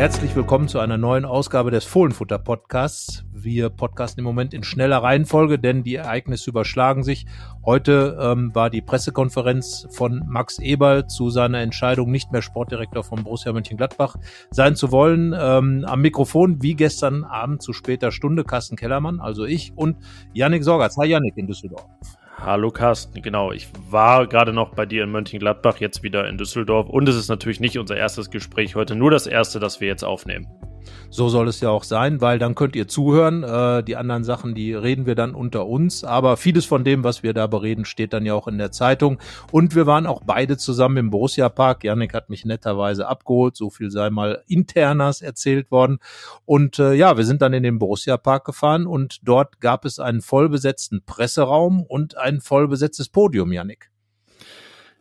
Herzlich willkommen zu einer neuen Ausgabe des Fohlenfutter Podcasts. Wir podcasten im Moment in schneller Reihenfolge, denn die Ereignisse überschlagen sich. Heute ähm, war die Pressekonferenz von Max Eberl zu seiner Entscheidung, nicht mehr Sportdirektor von Borussia Mönchengladbach sein zu wollen. Ähm, am Mikrofon, wie gestern Abend zu später Stunde, Carsten Kellermann, also ich und Yannick Sorgatz. Hi Yannick in Düsseldorf. Hallo Carsten, genau. Ich war gerade noch bei dir in Mönchengladbach, jetzt wieder in Düsseldorf. Und es ist natürlich nicht unser erstes Gespräch heute, nur das erste, das wir jetzt aufnehmen. So soll es ja auch sein, weil dann könnt ihr zuhören. Äh, die anderen Sachen, die reden wir dann unter uns. Aber vieles von dem, was wir da bereden, steht dann ja auch in der Zeitung. Und wir waren auch beide zusammen im Borussia Park. Janik hat mich netterweise abgeholt. So viel sei mal internas erzählt worden. Und äh, ja, wir sind dann in den Borussia Park gefahren und dort gab es einen vollbesetzten Presseraum und ein vollbesetztes Podium, Janik.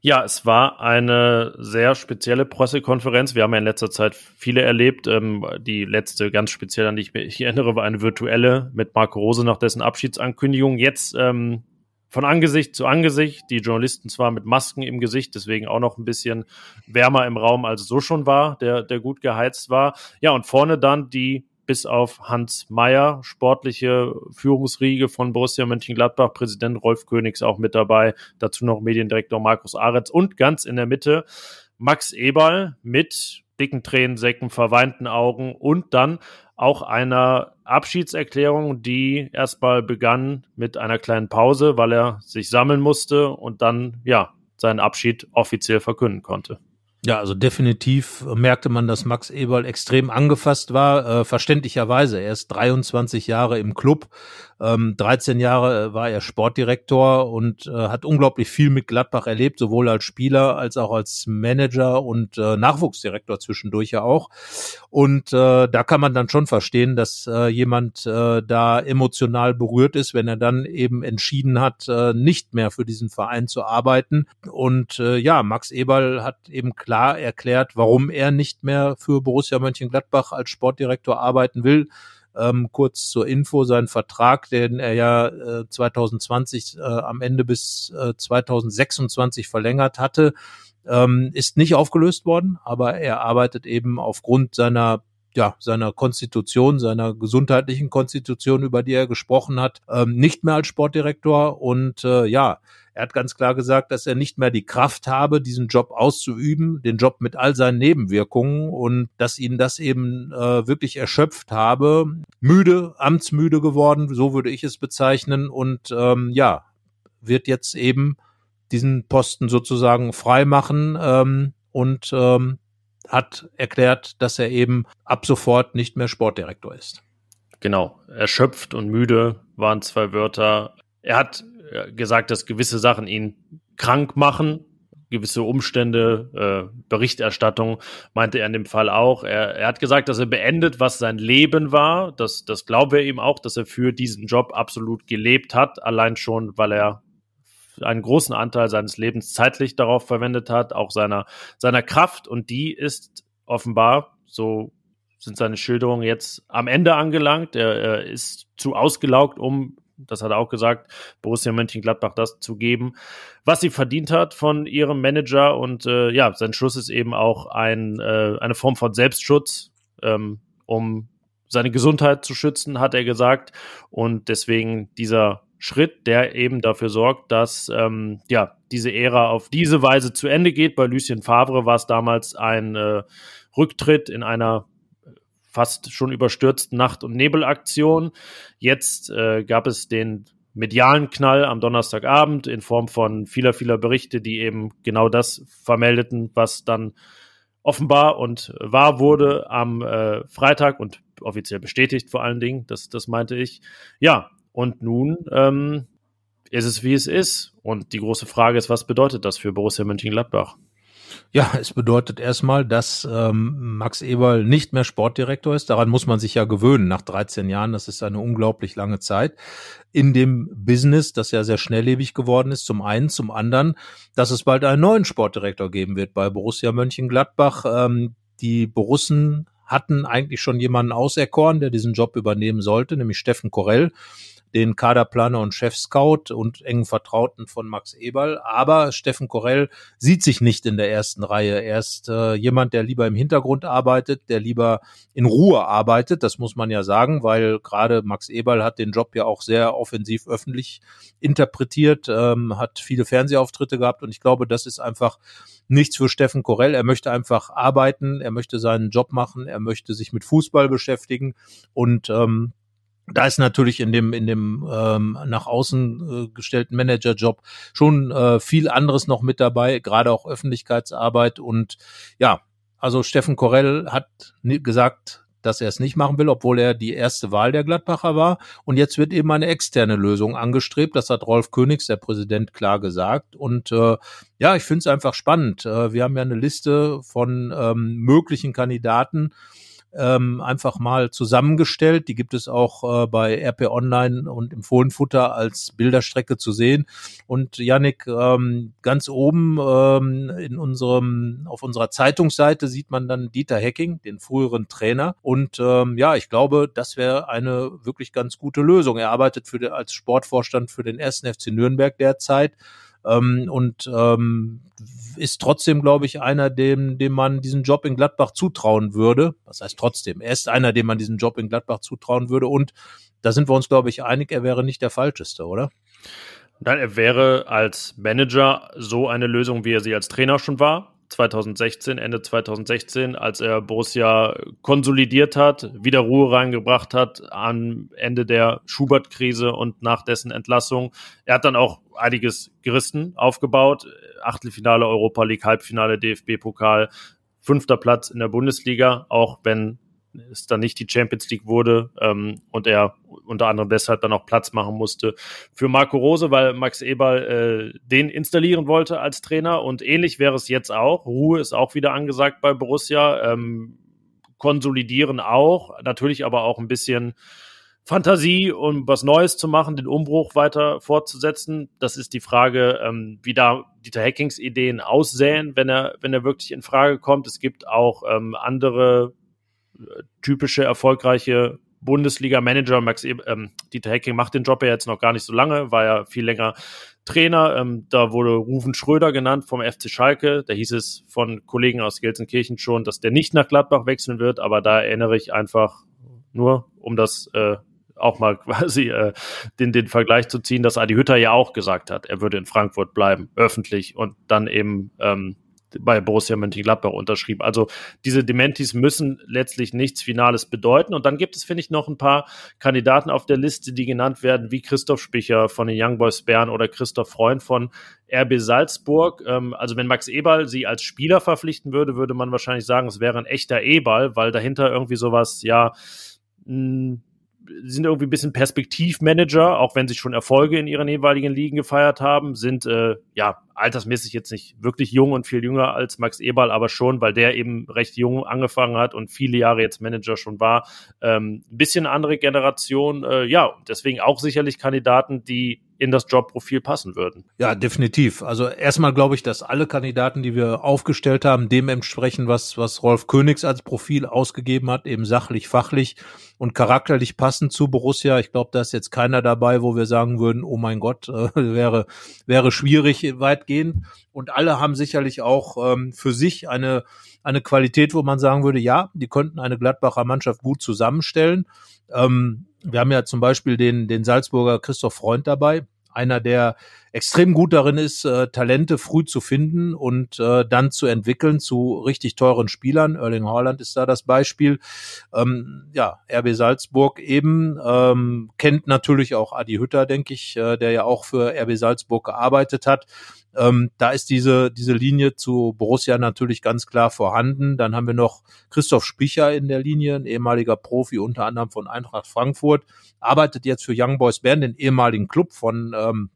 Ja, es war eine sehr spezielle Pressekonferenz. Wir haben ja in letzter Zeit viele erlebt. Ähm, die letzte ganz speziell, an die ich mich erinnere, war eine virtuelle mit Marco Rose nach dessen Abschiedsankündigung. Jetzt ähm, von Angesicht zu Angesicht, die Journalisten zwar mit Masken im Gesicht, deswegen auch noch ein bisschen wärmer im Raum, als es so schon war, der, der gut geheizt war. Ja, und vorne dann die bis auf Hans Meyer, sportliche Führungsriege von Borussia Mönchengladbach, Präsident Rolf Königs auch mit dabei, dazu noch Mediendirektor Markus Aretz und ganz in der Mitte Max Eberl mit dicken Tränensäcken, verweinten Augen und dann auch einer Abschiedserklärung, die erstmal begann mit einer kleinen Pause, weil er sich sammeln musste und dann, ja, seinen Abschied offiziell verkünden konnte. Ja, also definitiv merkte man, dass Max Eberl extrem angefasst war, äh, verständlicherweise. Er ist 23 Jahre im Club, ähm, 13 Jahre äh, war er Sportdirektor und äh, hat unglaublich viel mit Gladbach erlebt, sowohl als Spieler als auch als Manager und äh, Nachwuchsdirektor zwischendurch ja auch. Und äh, da kann man dann schon verstehen, dass äh, jemand äh, da emotional berührt ist, wenn er dann eben entschieden hat, äh, nicht mehr für diesen Verein zu arbeiten. Und äh, ja, Max Eberl hat eben klar erklärt, warum er nicht mehr für Borussia Mönchengladbach als Sportdirektor arbeiten will. Ähm, kurz zur Info, sein Vertrag, den er ja äh, 2020 äh, am Ende bis äh, 2026 verlängert hatte, ähm, ist nicht aufgelöst worden, aber er arbeitet eben aufgrund seiner ja, seiner Konstitution, seiner gesundheitlichen Konstitution, über die er gesprochen hat, ähm, nicht mehr als Sportdirektor. Und äh, ja, er hat ganz klar gesagt, dass er nicht mehr die Kraft habe, diesen Job auszuüben, den Job mit all seinen Nebenwirkungen und dass ihn das eben äh, wirklich erschöpft habe. Müde, amtsmüde geworden, so würde ich es bezeichnen. Und ähm, ja, wird jetzt eben diesen Posten sozusagen frei machen ähm, und ähm, hat erklärt, dass er eben ab sofort nicht mehr Sportdirektor ist. Genau, erschöpft und müde waren zwei Wörter. Er hat äh, gesagt, dass gewisse Sachen ihn krank machen, gewisse Umstände, äh, Berichterstattung meinte er in dem Fall auch. Er, er hat gesagt, dass er beendet, was sein Leben war. Das, das glauben wir ihm auch, dass er für diesen Job absolut gelebt hat, allein schon, weil er einen großen Anteil seines Lebens zeitlich darauf verwendet hat, auch seiner, seiner Kraft. Und die ist offenbar, so sind seine Schilderungen jetzt am Ende angelangt. Er, er ist zu ausgelaugt, um das hat er auch gesagt, Borussia Mönchengladbach das zu geben, was sie verdient hat von ihrem Manager. Und äh, ja, sein Schluss ist eben auch ein, äh, eine Form von Selbstschutz, ähm, um seine Gesundheit zu schützen, hat er gesagt. Und deswegen dieser Schritt, der eben dafür sorgt, dass ähm, ja diese Ära auf diese Weise zu Ende geht. Bei Lucien Favre war es damals ein äh, Rücktritt in einer fast schon überstürzten Nacht- und Nebelaktion. Jetzt äh, gab es den medialen Knall am Donnerstagabend in Form von vieler, vieler Berichte, die eben genau das vermeldeten, was dann offenbar und wahr wurde am äh, Freitag und offiziell bestätigt vor allen Dingen, das, das meinte ich. Ja, und nun ähm, ist es, wie es ist. Und die große Frage ist, was bedeutet das für Borussia Mönchengladbach? Ja, es bedeutet erstmal, dass ähm, Max Eberl nicht mehr Sportdirektor ist. Daran muss man sich ja gewöhnen nach 13 Jahren. Das ist eine unglaublich lange Zeit in dem Business, das ja sehr schnelllebig geworden ist. Zum einen, zum anderen, dass es bald einen neuen Sportdirektor geben wird bei Borussia Mönchengladbach. Ähm, die Borussen hatten eigentlich schon jemanden auserkoren, der diesen Job übernehmen sollte, nämlich Steffen Korell den Kaderplaner und Chef-Scout und engen Vertrauten von Max Eberl. Aber Steffen Korell sieht sich nicht in der ersten Reihe. Er ist äh, jemand, der lieber im Hintergrund arbeitet, der lieber in Ruhe arbeitet. Das muss man ja sagen, weil gerade Max Eberl hat den Job ja auch sehr offensiv öffentlich interpretiert, ähm, hat viele Fernsehauftritte gehabt und ich glaube, das ist einfach nichts für Steffen Korell. Er möchte einfach arbeiten, er möchte seinen Job machen, er möchte sich mit Fußball beschäftigen und ähm, da ist natürlich in dem in dem ähm, nach außen äh, gestellten Managerjob schon äh, viel anderes noch mit dabei, gerade auch Öffentlichkeitsarbeit und ja, also Steffen Korell hat gesagt, dass er es nicht machen will, obwohl er die erste Wahl der Gladbacher war. Und jetzt wird eben eine externe Lösung angestrebt. Das hat Rolf Königs, der Präsident, klar gesagt. Und äh, ja, ich finde es einfach spannend. Äh, wir haben ja eine Liste von ähm, möglichen Kandidaten ähm, einfach mal zusammengestellt. Die gibt es auch äh, bei RP Online und im Fohlenfutter als Bilderstrecke zu sehen. Und Yannick, ähm, ganz oben ähm, in unserem, auf unserer Zeitungsseite sieht man dann Dieter Hecking, den früheren Trainer. Und ähm, ja, ich glaube, das wäre eine wirklich ganz gute Lösung. Er arbeitet für als Sportvorstand für den ersten FC Nürnberg derzeit ähm, und ähm, ist trotzdem, glaube ich, einer, dem, dem man diesen Job in Gladbach zutrauen würde. Was heißt trotzdem? Er ist einer, dem man diesen Job in Gladbach zutrauen würde und da sind wir uns, glaube ich, einig, er wäre nicht der falscheste, oder? Nein, er wäre als Manager so eine Lösung, wie er sie als Trainer schon war. 2016, Ende 2016, als er Borussia konsolidiert hat, wieder Ruhe reingebracht hat am Ende der Schubert-Krise und nach dessen Entlassung. Er hat dann auch einiges gerissen, aufgebaut. Achtelfinale Europa League, Halbfinale DFB-Pokal, fünfter Platz in der Bundesliga, auch wenn es dann nicht die Champions League wurde ähm, und er unter anderem deshalb dann auch Platz machen musste für Marco Rose, weil Max Eberl äh, den installieren wollte als Trainer und ähnlich wäre es jetzt auch. Ruhe ist auch wieder angesagt bei Borussia, ähm, konsolidieren auch, natürlich aber auch ein bisschen Fantasie, um was Neues zu machen, den Umbruch weiter fortzusetzen. Das ist die Frage, ähm, wie da Dieter Hackings Ideen aussähen, wenn er, wenn er wirklich in Frage kommt. Es gibt auch ähm, andere typische erfolgreiche Bundesliga-Manager. Max e ähm, Dieter Hecking macht den Job ja jetzt noch gar nicht so lange, war ja viel länger Trainer. Ähm, da wurde Rufen Schröder genannt vom FC Schalke. Da hieß es von Kollegen aus Gelsenkirchen schon, dass der nicht nach Gladbach wechseln wird, aber da erinnere ich einfach nur, um das äh, auch mal quasi äh, den, den Vergleich zu ziehen, dass Adi Hütter ja auch gesagt hat, er würde in Frankfurt bleiben, öffentlich und dann eben ähm, bei Borussia Mönchengladbach unterschrieb. Also diese Dementis müssen letztlich nichts Finales bedeuten. Und dann gibt es, finde ich, noch ein paar Kandidaten auf der Liste, die genannt werden, wie Christoph Spicher von den Young Boys Bern oder Christoph Freund von RB Salzburg. Ähm, also wenn Max Eberl sie als Spieler verpflichten würde, würde man wahrscheinlich sagen, es wäre ein echter Eberl, weil dahinter irgendwie sowas, ja, mh, hm, sind irgendwie ein bisschen Perspektivmanager, auch wenn sie schon Erfolge in ihren jeweiligen Ligen gefeiert haben, sind äh, ja altersmäßig jetzt nicht wirklich jung und viel jünger als Max Eberl, aber schon, weil der eben recht jung angefangen hat und viele Jahre jetzt Manager schon war. Ähm, ein bisschen andere Generation, äh, ja, deswegen auch sicherlich Kandidaten, die in das Jobprofil passen würden. Ja, definitiv. Also erstmal glaube ich, dass alle Kandidaten, die wir aufgestellt haben, dem entsprechen, was, was Rolf Königs als Profil ausgegeben hat, eben sachlich, fachlich und charakterlich passend zu Borussia. Ich glaube, da ist jetzt keiner dabei, wo wir sagen würden, oh mein Gott, äh, wäre, wäre schwierig weitgehend. Und alle haben sicherlich auch ähm, für sich eine, eine Qualität, wo man sagen würde, ja, die könnten eine Gladbacher Mannschaft gut zusammenstellen. Ähm, wir haben ja zum Beispiel den, den Salzburger Christoph Freund dabei, einer, der extrem gut darin ist, äh, Talente früh zu finden und äh, dann zu entwickeln zu richtig teuren Spielern. Erling Haaland ist da das Beispiel. Ähm, ja, RB Salzburg eben ähm, kennt natürlich auch Adi Hütter, denke ich, äh, der ja auch für RB Salzburg gearbeitet hat. Ähm, da ist diese, diese Linie zu Borussia natürlich ganz klar vorhanden. Dann haben wir noch Christoph Spicher in der Linie, ein ehemaliger Profi, unter anderem von Eintracht Frankfurt, arbeitet jetzt für Young Boys Bern, den ehemaligen Club von ähm,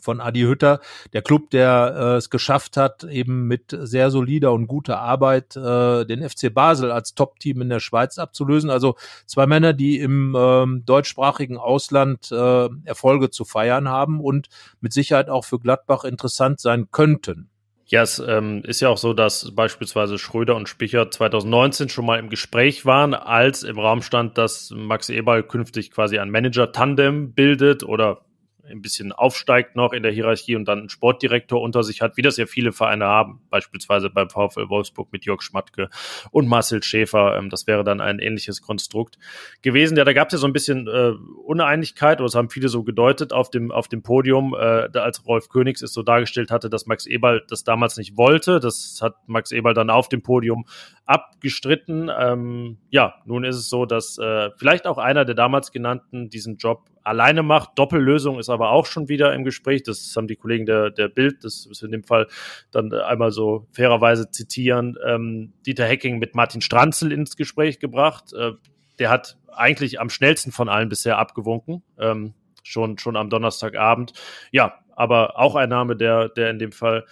von Adi Hütter, der Club, der äh, es geschafft hat, eben mit sehr solider und guter Arbeit äh, den FC Basel als Top-Team in der Schweiz abzulösen. Also zwei Männer, die im ähm, deutschsprachigen Ausland äh, Erfolge zu feiern haben und mit Sicherheit auch für Gladbach interessant sein könnten. Ja, es ähm, ist ja auch so, dass beispielsweise Schröder und Spicher 2019 schon mal im Gespräch waren, als im Raum stand, dass Max Eberl künftig quasi ein Manager-Tandem bildet oder ein bisschen aufsteigt noch in der Hierarchie und dann einen Sportdirektor unter sich hat, wie das ja viele Vereine haben, beispielsweise beim VfL Wolfsburg mit Jörg Schmatke und Marcel Schäfer. Ähm, das wäre dann ein ähnliches Konstrukt gewesen. Ja, da gab es ja so ein bisschen äh, Uneinigkeit, oder das haben viele so gedeutet auf dem, auf dem Podium, äh, als Rolf Königs es so dargestellt hatte, dass Max Eberl das damals nicht wollte. Das hat Max Eberl dann auf dem Podium abgestritten. Ähm, ja, nun ist es so, dass äh, vielleicht auch einer der damals genannten diesen Job alleine macht. Doppellösung ist aber auch schon wieder im Gespräch. Das haben die Kollegen der, der Bild, das wir in dem Fall dann einmal so fairerweise zitieren, ähm, Dieter Hecking mit Martin Stranzel ins Gespräch gebracht. Äh, der hat eigentlich am schnellsten von allen bisher abgewunken. Ähm, schon, schon am Donnerstagabend. Ja, aber auch ein Name, der, der in dem Fall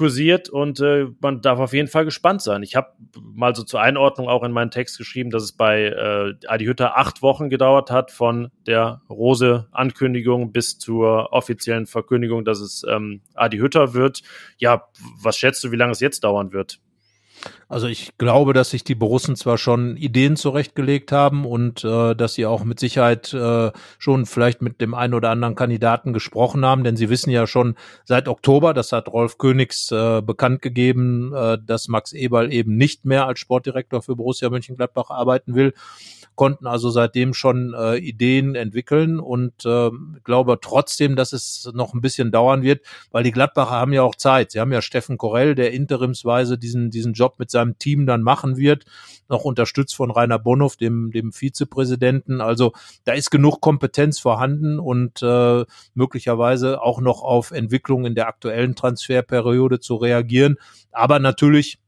kursiert und äh, man darf auf jeden Fall gespannt sein. Ich habe mal so zur Einordnung auch in meinen Text geschrieben, dass es bei äh, Adi Hütter acht Wochen gedauert hat von der Rose-Ankündigung bis zur offiziellen Verkündigung, dass es ähm, Adi Hütter wird. Ja, was schätzt du, wie lange es jetzt dauern wird? Also ich glaube, dass sich die Borussen zwar schon Ideen zurechtgelegt haben und äh, dass sie auch mit Sicherheit äh, schon vielleicht mit dem einen oder anderen Kandidaten gesprochen haben, denn sie wissen ja schon seit Oktober, das hat Rolf Königs äh, bekannt gegeben, äh, dass Max Eberl eben nicht mehr als Sportdirektor für Borussia Mönchengladbach arbeiten will konnten also seitdem schon äh, Ideen entwickeln und äh, glaube trotzdem, dass es noch ein bisschen dauern wird, weil die Gladbacher haben ja auch Zeit. Sie haben ja Steffen Korell, der interimsweise diesen, diesen Job mit seinem Team dann machen wird, noch unterstützt von Rainer Bonhoff, dem, dem Vizepräsidenten. Also da ist genug Kompetenz vorhanden und äh, möglicherweise auch noch auf Entwicklung in der aktuellen Transferperiode zu reagieren. Aber natürlich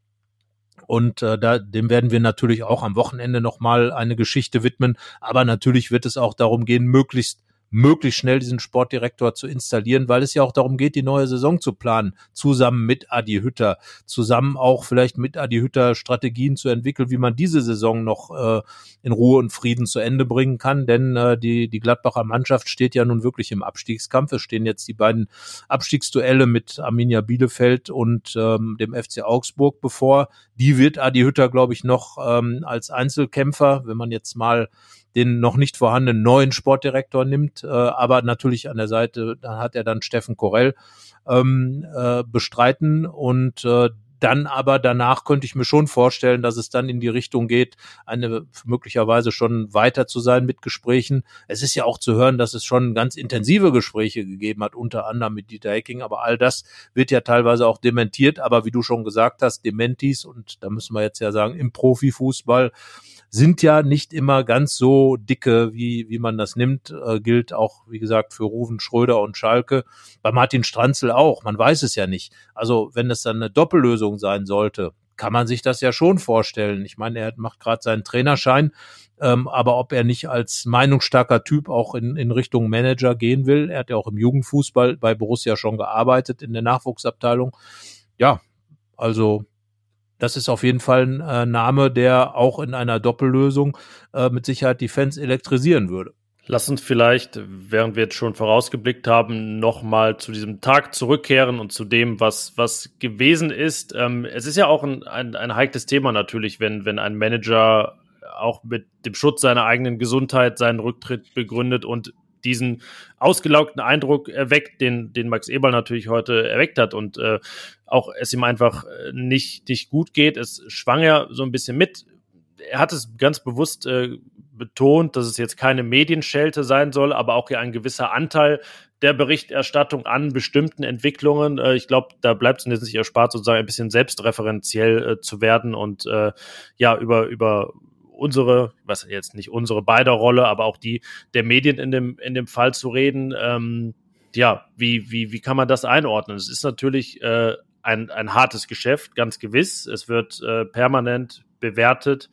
und äh, da, dem werden wir natürlich auch am Wochenende nochmal eine Geschichte widmen. Aber natürlich wird es auch darum gehen, möglichst möglichst schnell diesen Sportdirektor zu installieren, weil es ja auch darum geht, die neue Saison zu planen, zusammen mit Adi Hütter, zusammen auch vielleicht mit Adi Hütter Strategien zu entwickeln, wie man diese Saison noch äh, in Ruhe und Frieden zu Ende bringen kann, denn äh, die, die Gladbacher Mannschaft steht ja nun wirklich im Abstiegskampf. Es stehen jetzt die beiden Abstiegsduelle mit Arminia Bielefeld und ähm, dem FC Augsburg bevor. Die wird Adi Hütter, glaube ich, noch ähm, als Einzelkämpfer, wenn man jetzt mal den noch nicht vorhandenen neuen Sportdirektor nimmt, äh, aber natürlich an der Seite, da hat er dann Steffen Korell ähm, äh, bestreiten und äh, dann aber danach könnte ich mir schon vorstellen, dass es dann in die Richtung geht, eine möglicherweise schon weiter zu sein mit Gesprächen. Es ist ja auch zu hören, dass es schon ganz intensive Gespräche gegeben hat, unter anderem mit Dieter Hecking, aber all das wird ja teilweise auch dementiert. Aber wie du schon gesagt hast, Dementis und da müssen wir jetzt ja sagen, im Profifußball sind ja nicht immer ganz so dicke, wie, wie man das nimmt. Äh, gilt auch, wie gesagt, für Ruven Schröder und Schalke. Bei Martin Stranzel auch. Man weiß es ja nicht. Also, wenn es dann eine Doppellösung sein sollte, kann man sich das ja schon vorstellen. Ich meine, er macht gerade seinen Trainerschein, ähm, aber ob er nicht als meinungsstarker Typ auch in, in Richtung Manager gehen will, er hat ja auch im Jugendfußball bei Borussia schon gearbeitet in der Nachwuchsabteilung. Ja, also das ist auf jeden Fall ein äh, Name, der auch in einer Doppellösung äh, mit Sicherheit die Fans elektrisieren würde. Lass uns vielleicht, während wir jetzt schon vorausgeblickt haben, nochmal zu diesem Tag zurückkehren und zu dem, was, was gewesen ist. Ähm, es ist ja auch ein, ein, ein heikles Thema natürlich, wenn, wenn ein Manager auch mit dem Schutz seiner eigenen Gesundheit seinen Rücktritt begründet und diesen ausgelaugten Eindruck erweckt, den, den Max Eberl natürlich heute erweckt hat und äh, auch es ihm einfach äh, nicht, nicht gut geht. Es schwang ja so ein bisschen mit. Er hat es ganz bewusst äh, betont, dass es jetzt keine Medienschelte sein soll, aber auch ja ein gewisser Anteil der Berichterstattung an bestimmten Entwicklungen. Äh, ich glaube, da bleibt es uns nicht erspart, sozusagen ein bisschen selbstreferenziell äh, zu werden und äh, ja, über, über unsere, was jetzt nicht unsere beider Rolle, aber auch die der Medien in dem, in dem Fall zu reden. Ähm, ja, wie, wie, wie kann man das einordnen? Es ist natürlich äh, ein, ein hartes Geschäft, ganz gewiss. Es wird äh, permanent bewertet,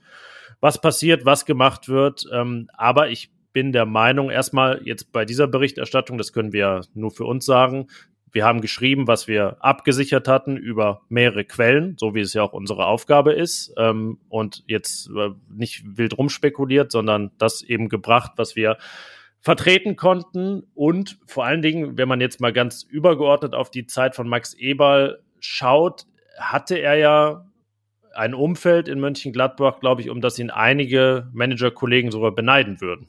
was passiert, was gemacht wird. Ähm, aber ich bin der Meinung, erstmal jetzt bei dieser Berichterstattung, das können wir nur für uns sagen, wir haben geschrieben, was wir abgesichert hatten über mehrere Quellen, so wie es ja auch unsere Aufgabe ist. Ähm, und jetzt äh, nicht wild rumspekuliert, sondern das eben gebracht, was wir vertreten konnten. Und vor allen Dingen, wenn man jetzt mal ganz übergeordnet auf die Zeit von Max Eberl schaut, hatte er ja ein Umfeld in Mönchengladbach, glaube ich, um das ihn einige Managerkollegen sogar beneiden würden.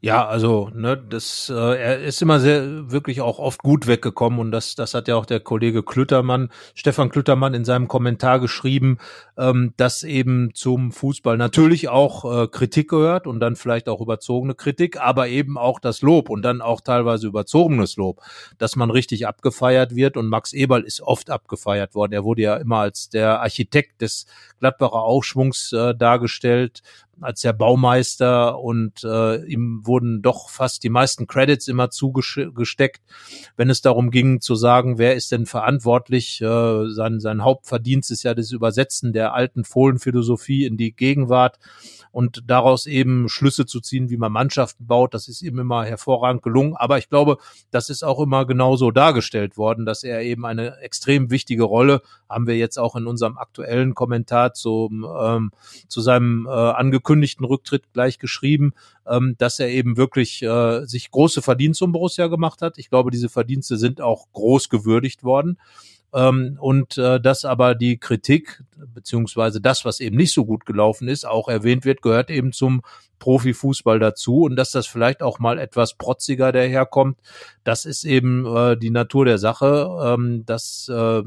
Ja, also ne, das, äh, er ist immer sehr wirklich auch oft gut weggekommen und das, das hat ja auch der Kollege Klüttermann, Stefan Klüttermann in seinem Kommentar geschrieben, ähm, dass eben zum Fußball natürlich auch äh, Kritik gehört und dann vielleicht auch überzogene Kritik, aber eben auch das Lob und dann auch teilweise überzogenes Lob, dass man richtig abgefeiert wird und Max Eberl ist oft abgefeiert worden. Er wurde ja immer als der Architekt des Gladbacher Aufschwungs äh, dargestellt als der Baumeister und äh, ihm wurden doch fast die meisten Credits immer zugesteckt, wenn es darum ging zu sagen, wer ist denn verantwortlich. Äh, sein, sein Hauptverdienst ist ja das Übersetzen der alten Fohlenphilosophie in die Gegenwart und daraus eben Schlüsse zu ziehen, wie man Mannschaften baut. Das ist ihm immer hervorragend gelungen. Aber ich glaube, das ist auch immer genauso dargestellt worden, dass er eben eine extrem wichtige Rolle, haben wir jetzt auch in unserem aktuellen Kommentar zum, ähm, zu seinem äh, angekündigten Rücktritt gleich geschrieben, ähm, dass er eben wirklich äh, sich große Verdienste um Borussia gemacht hat. Ich glaube, diese Verdienste sind auch groß gewürdigt worden. Ähm, und äh, dass aber die Kritik beziehungsweise das, was eben nicht so gut gelaufen ist, auch erwähnt wird, gehört eben zum Profifußball dazu und dass das vielleicht auch mal etwas protziger daherkommt, das ist eben äh, die Natur der Sache. Ähm, das äh,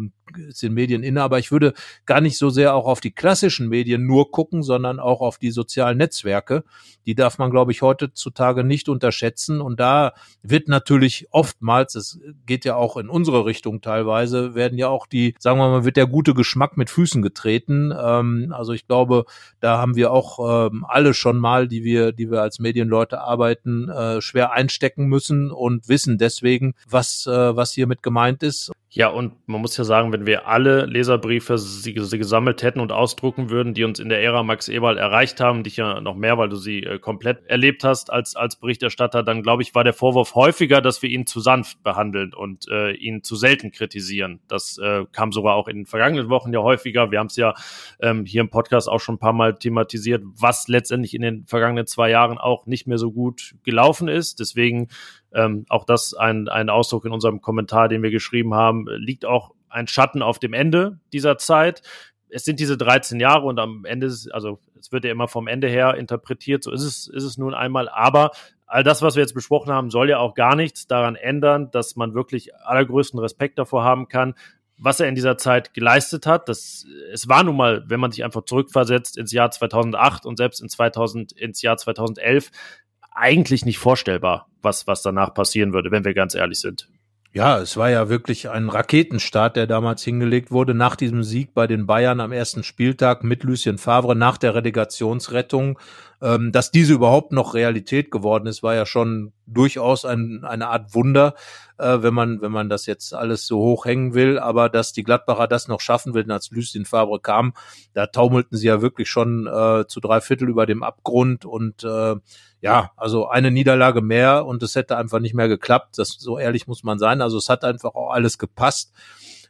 ist den Medien inne, aber ich würde gar nicht so sehr auch auf die klassischen Medien nur gucken, sondern auch auf die sozialen Netzwerke. Die darf man, glaube ich, heutzutage nicht unterschätzen. Und da wird natürlich oftmals, es geht ja auch in unsere Richtung teilweise, werden ja auch die, sagen wir mal, wird der gute Geschmack mit Füßen getreten. Ähm, also ich glaube, da haben wir auch ähm, alle schon mal, die wir, die wir als Medienleute arbeiten, äh, schwer einstecken müssen und wissen deswegen, was, äh, was hiermit gemeint ist. Ja, und man muss ja sagen, wenn wir alle Leserbriefe sie, sie gesammelt hätten und ausdrucken würden, die uns in der Ära Max Eberl erreicht haben, dich ja noch mehr, weil du sie äh, komplett erlebt hast als, als Berichterstatter, dann glaube ich, war der Vorwurf häufiger, dass wir ihn zu sanft behandeln und äh, ihn zu selten kritisieren. Das äh, kam sogar auch in den vergangenen Wochen ja häufiger. Wir haben es ja ähm, hier im Podcast auch schon ein paar Mal thematisiert, was letztendlich in den vergangenen zwei Jahren auch nicht mehr so gut gelaufen ist. Deswegen ähm, auch das ein, ein Ausdruck in unserem Kommentar, den wir geschrieben haben, liegt auch ein Schatten auf dem Ende dieser Zeit. Es sind diese 13 Jahre und am Ende, also es wird ja immer vom Ende her interpretiert, so ist es, ist es nun einmal. Aber all das, was wir jetzt besprochen haben, soll ja auch gar nichts daran ändern, dass man wirklich allergrößten Respekt davor haben kann, was er in dieser Zeit geleistet hat. Das, es war nun mal, wenn man sich einfach zurückversetzt ins Jahr 2008 und selbst in 2000, ins Jahr 2011, eigentlich nicht vorstellbar, was, was danach passieren würde, wenn wir ganz ehrlich sind. Ja, es war ja wirklich ein Raketenstart, der damals hingelegt wurde, nach diesem Sieg bei den Bayern am ersten Spieltag mit Lucien Favre nach der Relegationsrettung. Ähm, dass diese überhaupt noch Realität geworden ist, war ja schon durchaus ein, eine Art Wunder, äh, wenn man, wenn man das jetzt alles so hoch hängen will. Aber dass die Gladbacher das noch schaffen will, als Lucien Favre kam, da taumelten sie ja wirklich schon äh, zu drei Viertel über dem Abgrund und äh, ja, also eine Niederlage mehr und es hätte einfach nicht mehr geklappt. Das so ehrlich muss man sein. Also es hat einfach auch alles gepasst.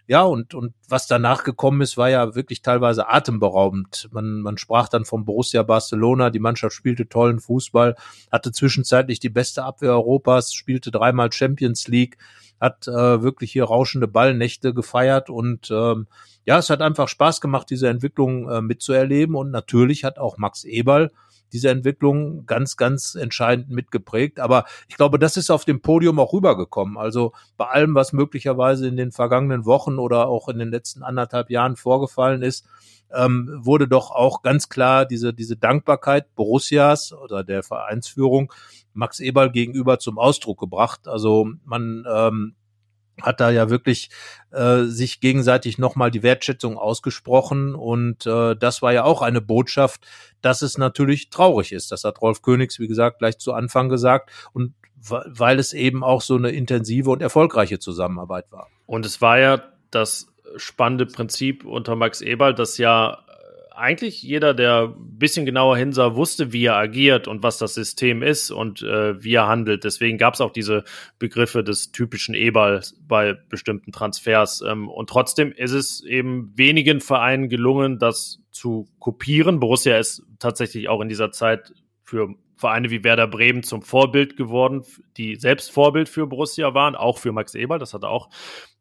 Ja, und, und was danach gekommen ist, war ja wirklich teilweise atemberaubend. Man, man sprach dann vom Borussia Barcelona, die Mannschaft spielte tollen Fußball, hatte zwischenzeitlich die beste Abwehr Europas, spielte dreimal Champions League, hat äh, wirklich hier rauschende Ballnächte gefeiert und ähm, ja, es hat einfach Spaß gemacht, diese Entwicklung äh, mitzuerleben und natürlich hat auch Max Eberl diese Entwicklung ganz, ganz entscheidend mitgeprägt. Aber ich glaube, das ist auf dem Podium auch rübergekommen. Also bei allem, was möglicherweise in den vergangenen Wochen oder auch in den letzten anderthalb Jahren vorgefallen ist, ähm, wurde doch auch ganz klar diese, diese Dankbarkeit Borussias oder der Vereinsführung Max Eberl gegenüber zum Ausdruck gebracht. Also man ähm, hat da ja wirklich äh, sich gegenseitig nochmal die Wertschätzung ausgesprochen und äh, das war ja auch eine Botschaft, dass es natürlich traurig ist. Das hat Rolf Königs, wie gesagt, gleich zu Anfang gesagt und weil es eben auch so eine intensive und erfolgreiche Zusammenarbeit war. Und es war ja das spannende Prinzip unter Max Eberl, dass ja eigentlich jeder, der ein bisschen genauer hinsah, wusste, wie er agiert und was das System ist und äh, wie er handelt. Deswegen gab es auch diese Begriffe des typischen E-Ball bei bestimmten Transfers. Ähm, und trotzdem ist es eben wenigen Vereinen gelungen, das zu kopieren. Borussia ist tatsächlich auch in dieser Zeit für Vereine wie Werder Bremen zum Vorbild geworden, die selbst Vorbild für Borussia waren, auch für Max Eberl, das hat er auch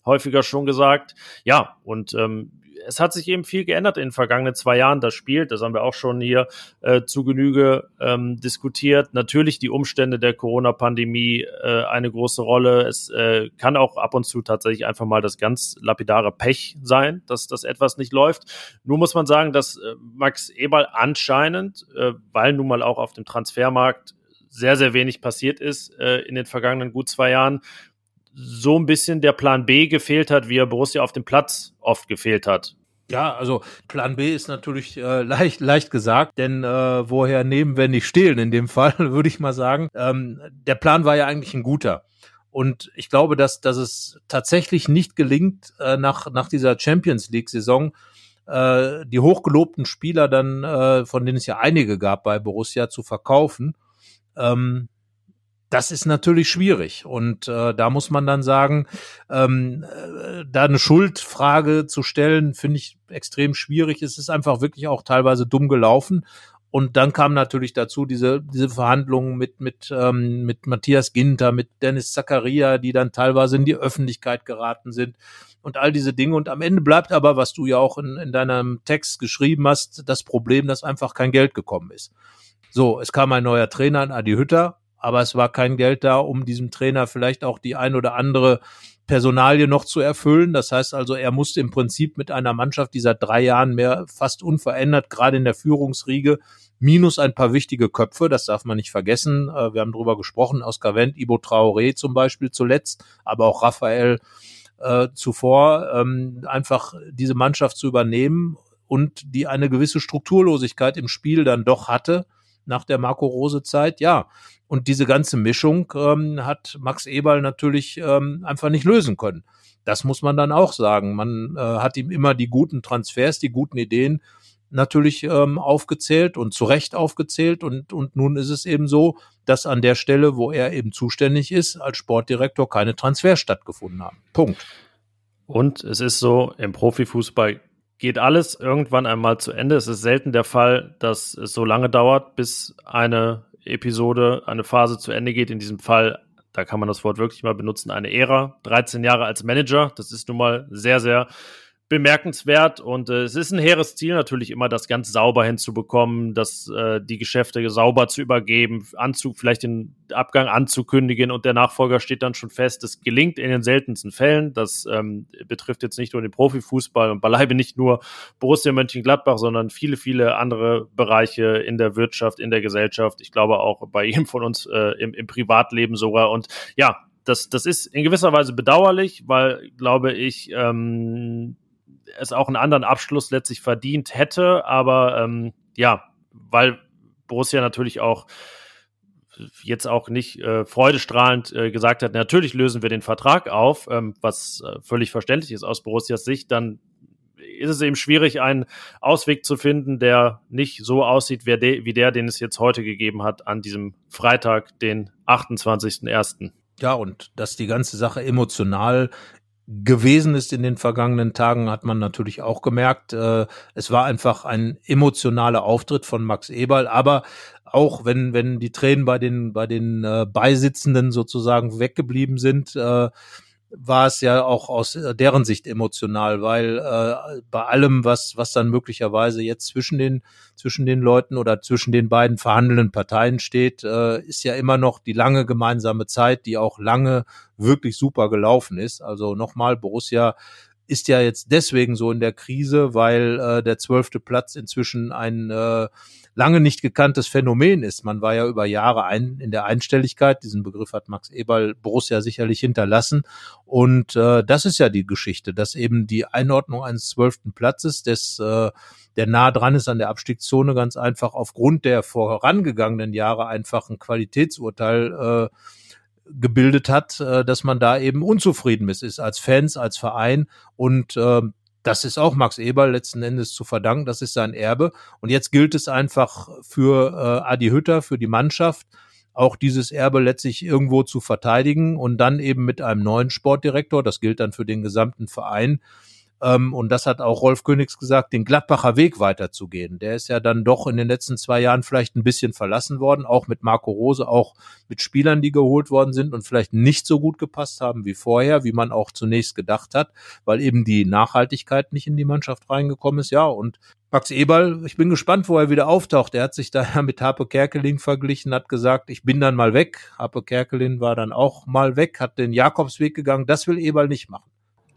häufiger schon gesagt. Ja, und ähm, es hat sich eben viel geändert in den vergangenen zwei Jahren. Das Spiel, das haben wir auch schon hier äh, zu Genüge ähm, diskutiert. Natürlich die Umstände der Corona-Pandemie äh, eine große Rolle. Es äh, kann auch ab und zu tatsächlich einfach mal das ganz lapidare Pech sein, dass das etwas nicht läuft. Nur muss man sagen, dass äh, Max Eberl anscheinend, äh, weil nun mal auch auf dem Transfermarkt sehr, sehr wenig passiert ist äh, in den vergangenen gut zwei Jahren, so ein bisschen der Plan B gefehlt hat, wie er Borussia auf dem Platz oft gefehlt hat. Ja, also Plan B ist natürlich äh, leicht, leicht gesagt, denn äh, woher nehmen, wenn nicht stehlen in dem Fall, würde ich mal sagen. Ähm, der Plan war ja eigentlich ein guter. Und ich glaube, dass, dass es tatsächlich nicht gelingt, äh, nach, nach dieser Champions League-Saison äh, die hochgelobten Spieler dann, äh, von denen es ja einige gab bei Borussia, zu verkaufen. Ähm, das ist natürlich schwierig. Und äh, da muss man dann sagen, ähm, äh, da eine Schuldfrage zu stellen, finde ich extrem schwierig. Es ist einfach wirklich auch teilweise dumm gelaufen. Und dann kam natürlich dazu diese, diese Verhandlungen mit, mit, ähm, mit Matthias Ginter, mit Dennis Zakaria, die dann teilweise in die Öffentlichkeit geraten sind und all diese Dinge. Und am Ende bleibt aber, was du ja auch in, in deinem Text geschrieben hast, das Problem, dass einfach kein Geld gekommen ist. So, es kam ein neuer Trainer, Adi Hütter, aber es war kein Geld da, um diesem Trainer vielleicht auch die ein oder andere Personalie noch zu erfüllen. Das heißt also, er musste im Prinzip mit einer Mannschaft, die seit drei Jahren mehr fast unverändert, gerade in der Führungsriege, minus ein paar wichtige Köpfe, das darf man nicht vergessen. Äh, wir haben drüber gesprochen, Oscar Wendt, Ibo Traoré zum Beispiel zuletzt, aber auch Raphael äh, zuvor, ähm, einfach diese Mannschaft zu übernehmen und die eine gewisse Strukturlosigkeit im Spiel dann doch hatte nach der Marco Rose Zeit, ja. Und diese ganze Mischung ähm, hat Max Eberl natürlich ähm, einfach nicht lösen können. Das muss man dann auch sagen. Man äh, hat ihm immer die guten Transfers, die guten Ideen natürlich ähm, aufgezählt und zu Recht aufgezählt. Und, und nun ist es eben so, dass an der Stelle, wo er eben zuständig ist, als Sportdirektor keine Transfers stattgefunden haben. Punkt. Und es ist so, im Profifußball geht alles irgendwann einmal zu Ende. Es ist selten der Fall, dass es so lange dauert, bis eine Episode, eine Phase zu Ende geht. In diesem Fall, da kann man das Wort wirklich mal benutzen, eine Ära. 13 Jahre als Manager, das ist nun mal sehr, sehr bemerkenswert und äh, es ist ein hehres Ziel natürlich immer, das ganz sauber hinzubekommen, dass äh, die Geschäfte sauber zu übergeben, Anzug, vielleicht den Abgang anzukündigen und der Nachfolger steht dann schon fest. Das gelingt in den seltensten Fällen. Das ähm, betrifft jetzt nicht nur den Profifußball und beileibe nicht nur Borussia Mönchengladbach, sondern viele, viele andere Bereiche in der Wirtschaft, in der Gesellschaft. Ich glaube auch bei jedem von uns äh, im, im Privatleben sogar. Und ja, das, das ist in gewisser Weise bedauerlich, weil, glaube ich, ähm, es auch einen anderen Abschluss letztlich verdient hätte, aber ähm, ja, weil Borussia natürlich auch jetzt auch nicht äh, freudestrahlend äh, gesagt hat, natürlich lösen wir den Vertrag auf, ähm, was äh, völlig verständlich ist aus Borussias Sicht, dann ist es eben schwierig, einen Ausweg zu finden, der nicht so aussieht wie der, den es jetzt heute gegeben hat an diesem Freitag, den 28.01. Ja, und dass die ganze Sache emotional gewesen ist in den vergangenen Tagen, hat man natürlich auch gemerkt. Äh, es war einfach ein emotionaler Auftritt von Max Eberl, aber auch wenn, wenn die Tränen bei den, bei den äh, Beisitzenden sozusagen weggeblieben sind, äh, war es ja auch aus äh, deren Sicht emotional, weil äh, bei allem, was, was dann möglicherweise jetzt zwischen den, zwischen den Leuten oder zwischen den beiden verhandelnden Parteien steht, äh, ist ja immer noch die lange gemeinsame Zeit, die auch lange wirklich super gelaufen ist. Also nochmal, Borussia ist ja jetzt deswegen so in der Krise, weil äh, der zwölfte Platz inzwischen ein äh, lange nicht gekanntes Phänomen ist. Man war ja über Jahre ein, in der Einstelligkeit, diesen Begriff hat Max Eberl Borussia sicherlich hinterlassen. Und äh, das ist ja die Geschichte, dass eben die Einordnung eines zwölften Platzes, des, äh, der nah dran ist an der Abstiegszone, ganz einfach aufgrund der vorangegangenen Jahre einfach ein Qualitätsurteil äh, gebildet hat, äh, dass man da eben unzufrieden ist, ist als Fans, als Verein und äh, das ist auch Max Eberl letzten Endes zu verdanken. Das ist sein Erbe. Und jetzt gilt es einfach für äh, Adi Hütter, für die Mannschaft, auch dieses Erbe letztlich irgendwo zu verteidigen und dann eben mit einem neuen Sportdirektor, das gilt dann für den gesamten Verein, Ähm, und das hat auch Rolf Königs gesagt, den Gladbacher Weg weiterzugehen. Der ist ja dann doch in den letzten zwei Jahren vielleicht ein bisschen verlassen worden, auch mit Marco Rose, auch mit Spielern, die geholt worden sind und vielleicht nicht so gut gepasst haben wie vorher, wie man auch zunächst gedacht hat, weil eben die Nachhaltigkeit nicht in die Mannschaft reingekommen ist. Ja, und Max Eberl, ich bin gespannt, wo er wieder auftaucht. Er hat sich da ja mit Harpe Kerkeling verglichen, hat gesagt, ich bin dann mal weg. Harpe Kerkeling war dann auch mal weg, hat den Jakobsweg gegangen. Das will Eberl nicht machen.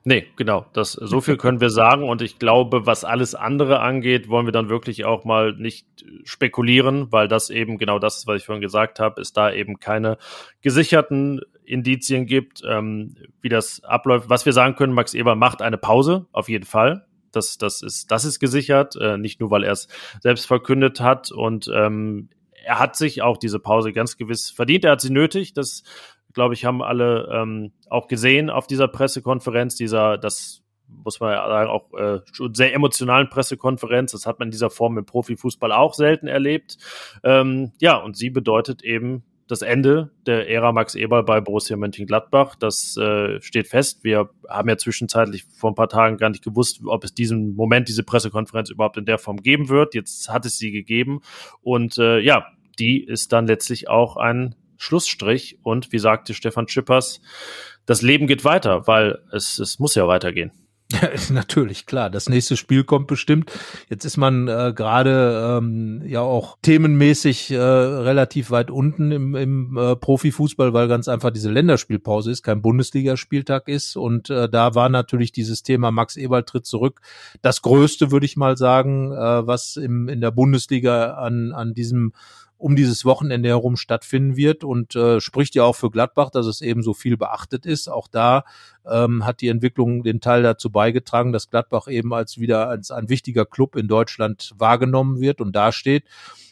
Nee, genau. Das, so viel können wir sagen. Und ich glaube, was alles andere angeht, wollen wir dann wirklich auch mal nicht spekulieren, weil das eben genau das ist, was ich vorhin gesagt habe, ist da eben keine gesicherten Indizien gibt, ähm, wie das abläuft. Was wir sagen können, Max Eber macht eine Pause, auf jeden Fall. Das, das ist, das ist gesichert, äh, nicht nur, weil er es selbst verkündet hat und ähm, er hat sich auch diese Pause ganz gewiss verdient. Er hat sie nötig. Das glaube ich, haben alle ähm, auch gesehen auf dieser Pressekonferenz, dieser, das muss man ja sagen, auch äh, sehr emotionalen Pressekonferenz. Das hat man in dieser Form im Profifußball auch selten erlebt. Ähm, ja, und sie bedeutet eben das Ende der Ära Max Eberl bei Borussia Mönchengladbach. Das äh, steht fest. Wir haben ja zwischenzeitlich vor ein paar Tagen gar nicht gewusst, ob es diesen Moment, diese Pressekonferenz überhaupt in der Form geben wird. Jetzt hat es sie gegeben. Und äh, ja, die ist dann letztlich auch ein Schlussstrich. Und wie sagte Stefan Schippers, das Leben geht weiter, weil es, es muss ja weitergehen. Ja, natürlich klar. Das nächste Spiel kommt bestimmt. Jetzt ist man äh, gerade ähm, ja auch themenmäßig äh, relativ weit unten im, im äh, Profifußball, weil ganz einfach diese Länderspielpause ist, kein Bundesligaspieltag ist. Und äh, da war natürlich dieses Thema Max Eberl tritt zurück das Größte, würde ich mal sagen, äh, was im, in der Bundesliga an, an diesem um dieses Wochenende herum stattfinden wird und äh, spricht ja auch für Gladbach, dass es eben so viel beachtet ist. Auch da ähm, hat die Entwicklung den Teil dazu beigetragen, dass Gladbach eben als wieder als ein wichtiger Club in Deutschland wahrgenommen wird und dasteht.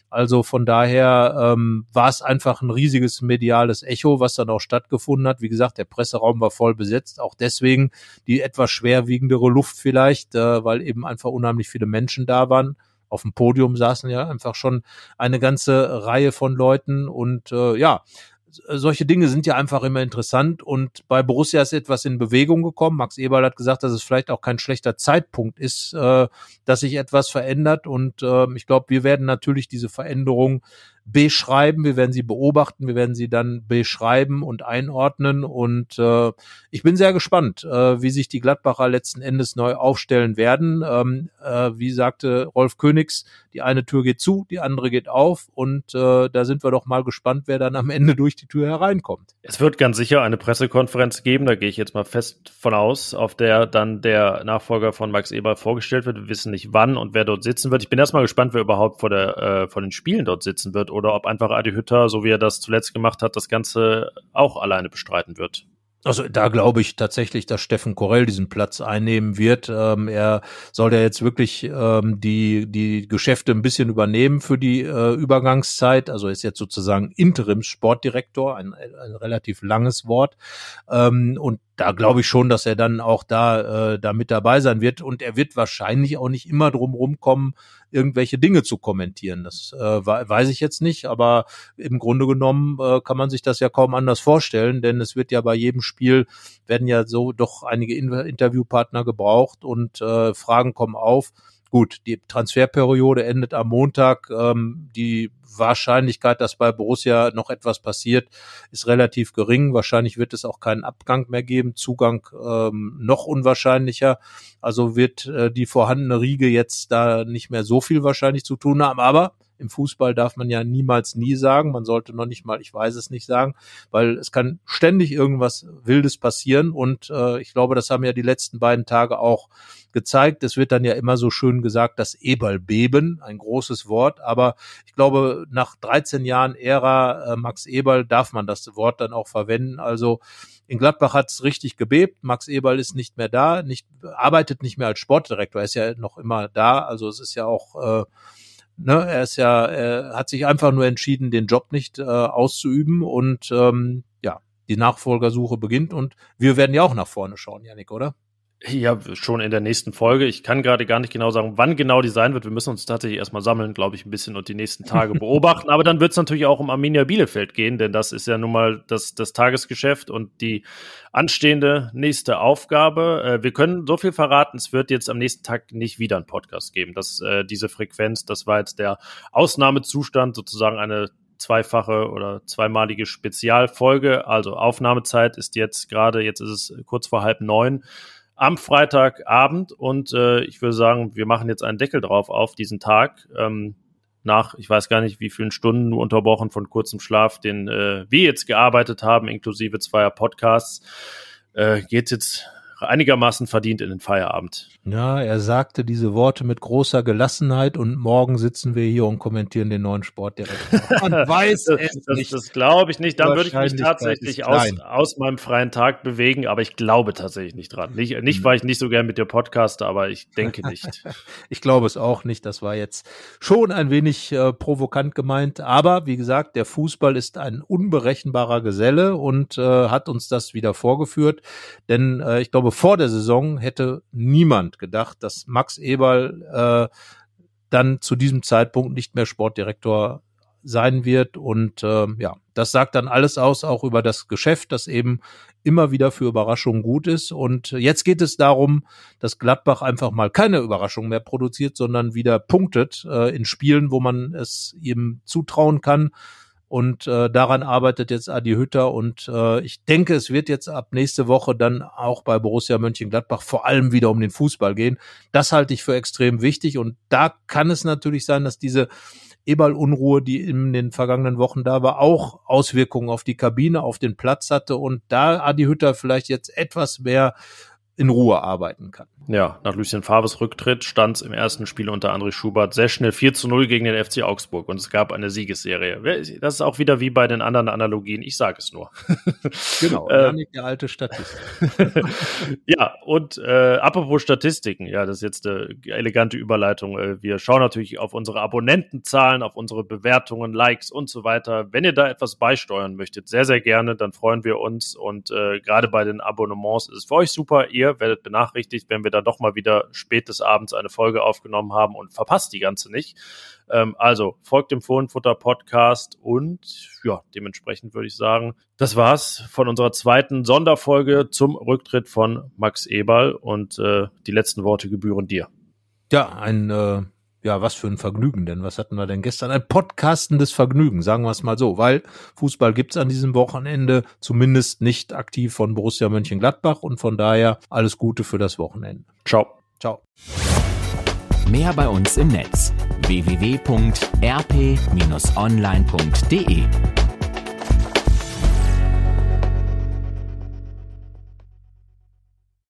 Also von daher ähm, war es einfach ein riesiges mediales Echo, was dann auch stattgefunden hat. Wie gesagt, der Presseraum war voll besetzt, auch deswegen die etwas schwerwiegendere Luft vielleicht, äh, weil eben einfach unheimlich viele Menschen da waren auf dem Podium saßen ja einfach schon eine ganze Reihe von Leuten und äh, ja, solche Dinge sind ja einfach immer interessant und bei Borussia ist etwas in Bewegung gekommen. Max Eberl hat gesagt, dass es vielleicht auch kein schlechter Zeitpunkt ist, äh, dass sich etwas verändert und äh, ich glaube, wir werden natürlich diese Veränderung beschreiben, wir werden sie beobachten, wir werden sie dann beschreiben und einordnen und äh, ich bin sehr gespannt, äh, wie sich die Gladbacher letzten Endes neu aufstellen werden. Ähm, äh, wie sagte Rolf Königs, die eine Tür geht zu, die andere geht auf und äh, da sind wir doch mal gespannt, wer dann am Ende durch die Tür hereinkommt. Es wird ganz sicher eine Pressekonferenz geben, da gehe ich jetzt mal fest von aus, auf der dann der Nachfolger von Max Eber vorgestellt wird. Wir wissen nicht wann und wer dort sitzen wird. Ich bin erstmal gespannt, wer überhaupt vor, der, äh, vor den Spielen dort sitzen wird oder ob einfach Adi Hütter, so wie er das zuletzt gemacht hat, das Ganze auch alleine bestreiten wird. Also da glaube ich tatsächlich, dass Steffen Korell diesen Platz einnehmen wird. Ähm, er soll ja jetzt wirklich ähm, die, die Geschäfte ein bisschen übernehmen für die äh, Übergangszeit. Also ist jetzt sozusagen Interims-Sportdirektor, ein, ein relativ langes Wort. Ähm, und da glaube ich schon, dass er dann auch da, äh, da mit dabei sein wird. Und er wird wahrscheinlich auch nicht immer drum rumkommen, irgendwelche Dinge zu kommentieren. Das äh, weiß ich jetzt nicht, aber im Grunde genommen äh, kann man sich das ja kaum anders vorstellen, denn es wird ja bei jedem Spiel werden ja so doch einige Interviewpartner gebraucht und äh, Fragen kommen auf. Gut, die Transferperiode endet am Montag. Ähm, die Wahrscheinlichkeit, dass bei Borussia noch etwas passiert, ist relativ gering. Wahrscheinlich wird es auch keinen Abgang mehr geben. Zugang ähm, noch unwahrscheinlicher. Also wird äh, die vorhandene Riege jetzt da nicht mehr so viel wahrscheinlich zu tun haben. Aber im Fußball darf man ja niemals nie sagen. Man sollte noch nicht mal, ich weiß es nicht sagen, weil es kann ständig irgendwas Wildes passieren. Und äh, ich glaube, das haben ja die letzten beiden Tage auch gezeigt. Es wird dann ja immer so schön gesagt, das Eberl-Beben, ein großes Wort. Aber ich glaube, nach 13 Jahren Ära äh, Max Eberl darf man das Wort dann auch verwenden. Also in Gladbach hat es richtig gebebt. Max Eberl ist nicht mehr da, nicht, arbeitet nicht mehr als Sportdirektor. Er ist ja noch immer da. Also es ist ja auch äh, Ne, er ist ja, er hat sich einfach nur entschieden, den Job nicht äh, auszuüben und ähm, ja, die Nachfolgersuche beginnt und wir werden ja auch nach vorne schauen, Janik, oder? Ja, schon in der nächsten Folge. Ich kann gerade gar nicht genau sagen, wann genau die sein wird. Wir müssen uns tatsächlich erstmal sammeln, glaube ich, ein bisschen und die nächsten Tage beobachten. Aber dann wird es natürlich auch um Arminia Bielefeld gehen, denn das ist ja nun mal das, das Tagesgeschäft und die anstehende nächste Aufgabe. Äh, wir können so viel verraten, es wird jetzt am nächsten Tag nicht wieder einen Podcast geben. Das, äh, diese Frequenz, das war jetzt der Ausnahmezustand, sozusagen eine zweifache oder zweimalige Spezialfolge. Also Aufnahmezeit ist jetzt gerade, jetzt ist es kurz vor halb neun am Freitagabend und äh, ich würde sagen, wir machen jetzt einen Deckel drauf auf diesen Tag. Ähm, nach, ich weiß gar nicht, wie vielen Stunden nur unterbrochen von kurzem Schlaf, den äh, wir jetzt gearbeitet haben, inklusive zweier Podcasts, äh, geht jetzt einigermaßen verdient in den Feierabend. Ja, er sagte diese Worte mit großer Gelassenheit und morgen sitzen wir hier und kommentieren den neuen Sportdirektor. Man weiß das, es das, nicht. Das glaube ich nicht. Dann würde ich mich tatsächlich aus, aus meinem freien Tag bewegen, aber ich glaube tatsächlich nicht dran. Nicht, nicht hm. weil ich nicht so gern mit dir podcaste, aber ich denke nicht. ich glaube es auch nicht. Das war jetzt schon ein wenig äh, provokant gemeint. Aber wie gesagt, der Fußball ist ein unberechenbarer Geselle und äh, hat uns das wieder vorgeführt. Denn äh, ich glaube, glaube, vor der Saison hätte niemand gedacht, dass Max Eberl äh, dann zu diesem Zeitpunkt nicht mehr Sportdirektor sein wird. Und äh, ja, das sagt dann alles aus, auch über das Geschäft, das eben immer wieder für Überraschungen gut ist. Und jetzt geht es darum, dass Gladbach einfach mal keine Überraschung mehr produziert, sondern wieder punktet äh, in Spielen, wo man es ihm zutrauen kann. Und äh, daran arbeitet jetzt Adi Hütter. Und äh, ich denke, es wird jetzt ab nächste Woche dann auch bei Borussia Mönchengladbach vor allem wieder um den Fußball gehen. Das halte ich für extrem wichtig. Und da kann es natürlich sein, dass diese Eberl-Unruhe, die in den vergangenen Wochen da war, auch Auswirkungen auf die Kabine, auf den Platz hatte. Und da Adi Hütter vielleicht jetzt etwas mehr in Ruhe arbeiten kann. Ja, nach Lucien Favres Rücktritt stand es im ersten Spiel unter André Schubert sehr schnell 4 zu 0 gegen den FC Augsburg und es gab eine Siegesserie. Das ist auch wieder wie bei den anderen Analogien, ich sage es nur. Genau, ähm, der alte Statistik. ja, und äh, apropos Statistiken, ja, das ist jetzt eine elegante Überleitung. Äh, wir schauen natürlich auf unsere Abonnentenzahlen, auf unsere Bewertungen, Likes und so weiter. Wenn ihr da etwas beisteuern möchtet, sehr, sehr gerne, dann freuen wir uns und äh, gerade bei den Abonnements ist es für euch super. Ihr werdet benachrichtigt, wenn wir da dann doch mal wieder spät des Abends eine Folge aufgenommen haben und verpasst die ganze nicht. Ähm, also folgt dem Fohlenfutter Podcast und ja, dementsprechend würde ich sagen, das war's von unserer zweiten Sonderfolge zum Rücktritt von Max Eberl und äh, die letzten Worte gebühren dir. Ja, ein äh ja, was für ein Vergnügen denn? Was hatten wir denn gestern? Ein podcastendes Vergnügen, sagen wir es mal so, weil Fußball gibt's an diesem Wochenende zumindest nicht aktiv von Borussia Mönchengladbach und von daher alles Gute für das Wochenende. Ciao. Ciao. Mehr bei uns im Netz www.rp-online.de